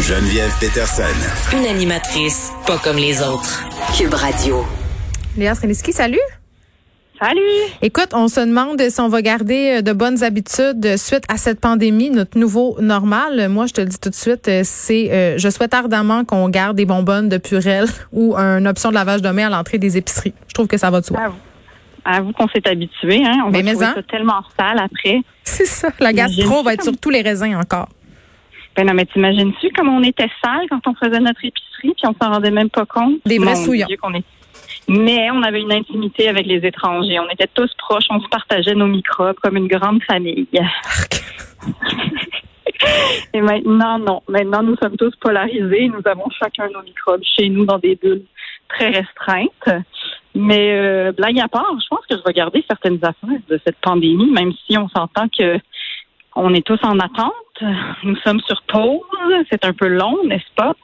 Geneviève Peterson. Une animatrice pas comme les autres. Cube Radio. Léa Streliski, salut. Salut. Écoute, on se demande si on va garder euh, de bonnes habitudes suite à cette pandémie, notre nouveau normal. Moi, je te le dis tout de suite, euh, c'est, euh, je souhaite ardemment qu'on garde des bonbonnes de Purel ou une option de lavage de main à l'entrée des épiceries. Je trouve que ça va de soi. À vous, qu'on s'est habitué, hein. On Mais va mais ça tellement sale après. C'est ça. La gastro va être sur tous les raisins encore. Ben non, mais t'imagines-tu comme on était sale quand on faisait notre épicerie puis on s'en rendait même pas compte? Des vrais souillons. Est... Mais on avait une intimité avec les étrangers. On était tous proches. On se partageait nos microbes comme une grande famille. Et maintenant, non. Maintenant, nous sommes tous polarisés. Nous avons chacun nos microbes chez nous dans des bulles très restreintes. Mais euh, blague à part, je pense que je vais garder certaines affaires de cette pandémie, même si on s'entend que on est tous en attente. Nous sommes sur pause. C'est un peu long, n'est-ce pas?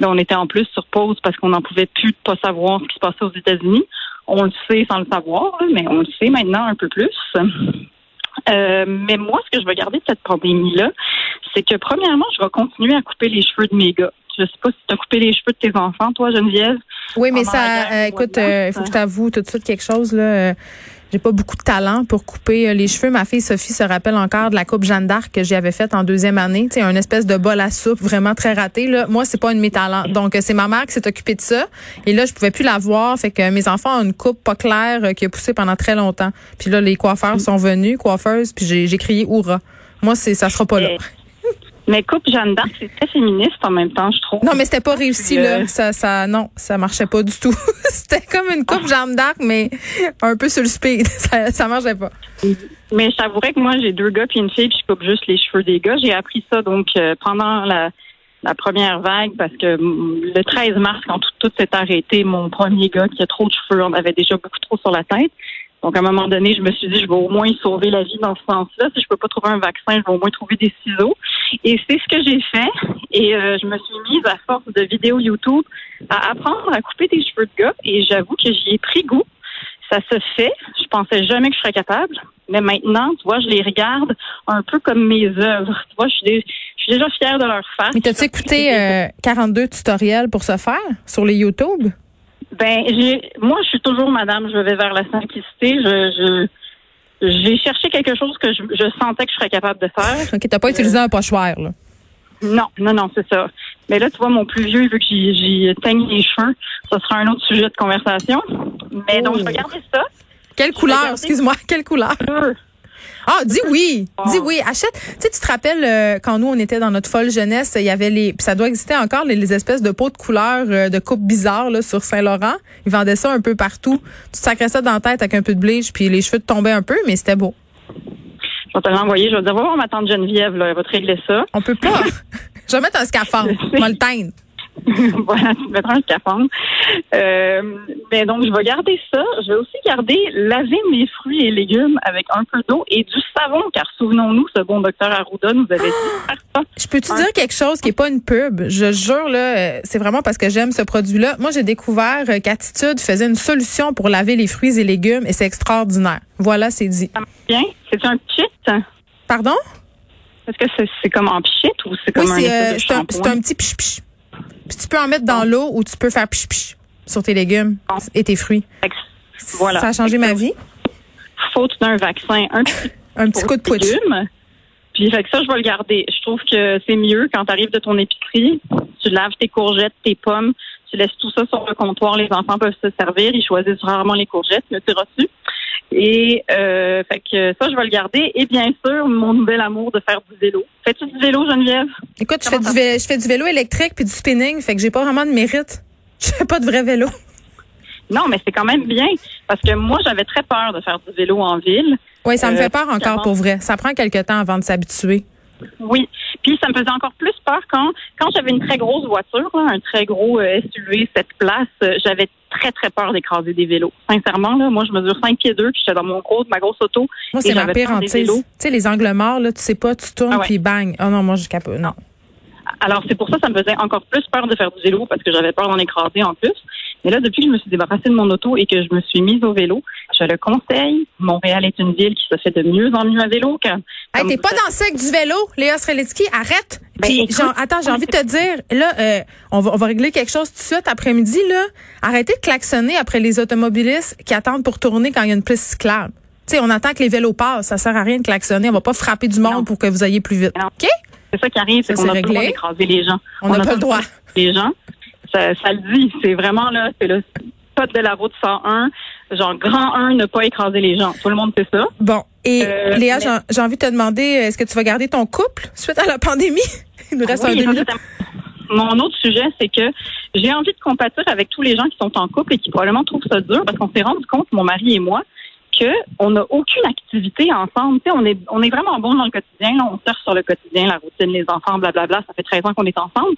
Mais on était en plus sur pause parce qu'on n'en pouvait plus de pas savoir ce qui se passait aux États-Unis. On le sait sans le savoir, mais on le sait maintenant un peu plus. Euh, mais moi, ce que je vais garder de cette pandémie-là, c'est que premièrement, je vais continuer à couper les cheveux de mes gars. Je sais pas si tu as coupé les cheveux de tes enfants, toi, Geneviève. Oui, mais ça, guerre euh, écoute, euh, il faut que je t'avoue tout de suite quelque chose là. euh, j'ai pas beaucoup de talent pour couper les cheveux. Ma fille Sophie se rappelle encore de la coupe Jeanne d'Arc que j'avais faite en deuxième année. Tu sais, un espèce de bol à soupe vraiment très raté. Là. Moi, c'est pas un de mes talents. Donc, c'est ma mère qui s'est occupée de ça. Et là, je pouvais plus la voir. Fait que mes enfants ont une coupe pas claire qui a poussé pendant très longtemps. Puis là, les coiffeurs sont venus, coiffeuses, puis j'ai, crié Oura. Moi, c'est ça sera pas là. Mais- coupe Jeanne d'Arc, c'est très féministe en même temps, je trouve. Non, mais c'était pas réussi là. Ça, ça, non, ça marchait pas du tout. c'était comme une coupe Jeanne d'Arc, mais un peu sur le speed. Ça, ça marchait pas. Mais je t'avouerais que moi, j'ai deux gars puis une fille, puis je coupe juste les cheveux des gars. J'ai appris ça donc euh, pendant la, la première vague parce que mm, le 13 mars, quand tout, tout s'est arrêté, mon premier gars qui a trop de cheveux, on avait déjà beaucoup trop sur la tête. Donc, à un moment donné, je me suis dit, je vais au moins sauver la vie dans ce sens-là. Si je peux pas trouver un vaccin, je vais au moins trouver des ciseaux. Et c'est ce que j'ai fait. Et euh, je me suis mise à force de vidéos YouTube à apprendre à couper des cheveux de gars. Et j'avoue que j'y ai pris goût. Ça se fait. Je pensais jamais que je serais capable. Mais maintenant, tu vois, je les regarde un peu comme mes œuvres. Tu vois, je suis, je suis déjà fière de leur face. Mais t'as-tu écouté euh, 42 tutoriels pour ce faire sur les YouTube? Ben, j'ai, moi, je suis toujours madame, je vais vers la simplicité. Je, je, j'ai cherché quelque chose que je, je sentais que je serais capable de faire. OK, t'as pas utilisé un pochoir, là? Non, non, non, c'est ça. Mais là, tu vois, mon plus vieux, vu que j'y, j'y teigne les cheveux, ce sera un autre sujet de conversation. Mais donc, je vais garder ça. Quelle couleur, excuse-moi, quelle couleur? Ah, dis oui, Oh. dis oui, achète. Tu sais, tu te rappelles euh, quand nous on était dans notre folle jeunesse, il y avait les, puis ça doit exister encore les, les espèces de pots de couleurs euh, de coupe bizarres là sur Saint-Laurent. Ils vendaient ça un peu partout. Tu te sacrais ça dans la tête avec un peu de bleach, puis les cheveux te tombaient un peu, mais c'était beau. Je vais te l'envoyer. Je vais dire, va voir ma tante Geneviève, là, elle va te régler ça. On peut pas. Je vais mettre un scaphandre, je vais le teindre. voilà, tu mettras un scaphandre. Euh, mais donc, je vais garder ça. Je vais aussi garder laver mes fruits et légumes avec un peu d'eau et du savon, car souvenons-nous, ce bon docteur Arruda nous avait dit ça. Je peux-tu dire quelque chose qui est pas une pub? Je jure, là, euh, c'est vraiment parce que j'aime ce produit-là. Moi, j'ai découvert euh, qu'Attitude faisait une solution pour laver les fruits et légumes et c'est extraordinaire. Voilà, c'est dit. Ça marche bien? C'est un pchit? Pardon? Est-ce que c'est c'est comme en pchit ou c'est Oui, comme un c'est euh, un, c'est un petit piche. Puis tu peux en mettre dans l'eau ou tu peux faire piche piche sur tes légumes Bon. et tes fruits. Voilà. Ça a changé ma vie. Faute d'un vaccin, un petit Un petit coup de pouce. légumes. Puis fait que ça, je vais le garder. Je trouve que c'est mieux quand tu arrives de ton épicerie, tu laves tes courgettes, tes pommes, tu laisses tout ça sur le comptoir, les enfants peuvent se servir, ils choisissent rarement les courgettes, mais c'est reçu. Et euh, fait que ça, je vais le garder. Et bien sûr, mon nouvel amour de faire du vélo. Fais-tu du vélo, Geneviève? Écoute, je fais, du ça? vé- je fais du vélo électrique puis du spinning, fait que j'ai pas vraiment de mérite. Je fais pas de vrai vélo. Non, mais c'est quand même bien. Parce que moi, j'avais très peur de faire du vélo en ville. Oui, ça me Euh, fait peur encore avant. pour vrai. Ça prend quelque temps avant de s'habituer. Oui. Puis ça me faisait encore plus peur quand quand j'avais une très grosse voiture, là, un très gros euh, SUV, cette place, euh, j'avais très très peur d'écraser des vélos. Sincèrement là, moi je mesure 5 pieds 2 puis j'étais dans mon gros ma grosse auto. Moi, c'est ma pire. Tu sais, les angles morts, là, tu sais pas, tu tournes Ah ouais. puis bang. Oh non, moi, je capote. Non. Alors c'est pour ça que ça me faisait encore plus peur de faire du vélo parce que j'avais peur d'en écraser en plus. Mais là, depuis que je me suis débarrassée de mon auto et que je me suis mise au vélo, je le conseille. Montréal est une ville qui se fait de mieux en mieux à vélo. Quand, hey, t'es pas dans le cercle du vélo, Léa Strelitsky, arrête. Ben, Puis, écoute, genre, attends, j'ai envie de te dire, là, euh, on, va, on va régler quelque chose tout de suite après-midi, là. Arrêtez de klaxonner après les automobilistes qui attendent pour tourner quand il y a une piste cyclable. Tu sais, on attend que les vélos passent. Ça sert à rien de klaxonner. On va pas frapper du monde Non. pour que vous ayez plus vite. Non. OK? C'est ça qui arrive, c'est Ça, qu'on a pas le droit réglé. d'écraser les gens. On n'a a pas le droit. Les gens, ça, ça le dit. C'est vraiment là, c'est le code de la route 101. Genre, grand 1, ne pas écraser les gens. Tout le monde fait ça. Bon. Et Euh, Léa, mais- j'ai- envie de te demander, est-ce que tu vas garder ton couple suite à la pandémie? Il nous reste Oui, un Mon autre sujet, c'est que j'ai envie de compatir avec tous les gens qui sont en couple et qui probablement trouvent ça dur parce qu'on s'est rendu compte, mon mari et moi, que on n'a aucune activité ensemble. On est on est vraiment bon dans le quotidien. Là, on surfe sur le quotidien, la routine, les enfants, blablabla. Ça fait 13 ans qu'on est ensemble.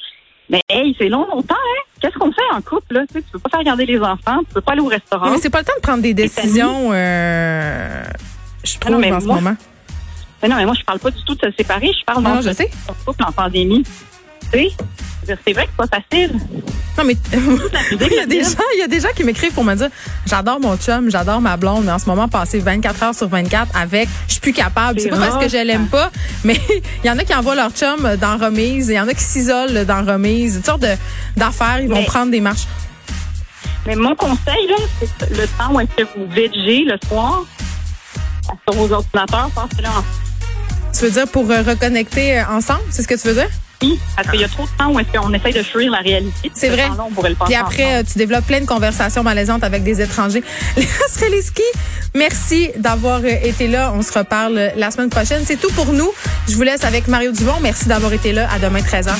Mais hey, c'est long, longtemps, hein? Qu'est-ce qu'on fait en couple, là? Tu sais, tu peux pas faire regarder les enfants, tu peux pas aller au restaurant. Mais c'est pas le temps de prendre des décisions, euh, je trouve, non, mais en ce moment. Mais non, mais moi, je parle pas du tout de se séparer. Je parle Non, dans non, je sais. un couple en pandémie. Tu sais, c'est vrai que c'est pas facile. Non, mais musique, il y a des gens, il y a des gens qui m'écrivent pour me dire, j'adore mon chum, j'adore ma blonde, mais en ce moment, passer 24 heures sur 24 avec, je suis plus capable. C'est pas parce que je l'aime pas, mais il y en a qui envoient leur chum dans remise, il y en a qui s'isolent dans remise, toutes sortes de- d'affaires, ils vont Mais- prendre des marches. Mais mon conseil, là, c'est le temps où est-ce que vous végez le soir sur vos ordinateurs, passez-le en Tu veux dire pour euh, reconnecter euh, ensemble, c'est ce que tu veux dire? Famille, parce qu'il y a trop de temps où est-ce qu'on essaye de fuir la réalité. C'est Ce vrai. on pourrait le passer Puis après, ensemble. euh, tu développes plein de conversations malaisantes avec des étrangers. Léa Streliski, merci d'avoir euh, été là. On se reparle la semaine prochaine. C'est tout pour nous. Je vous laisse avec Mario Dubon. Merci d'avoir été là. À demain, 13h.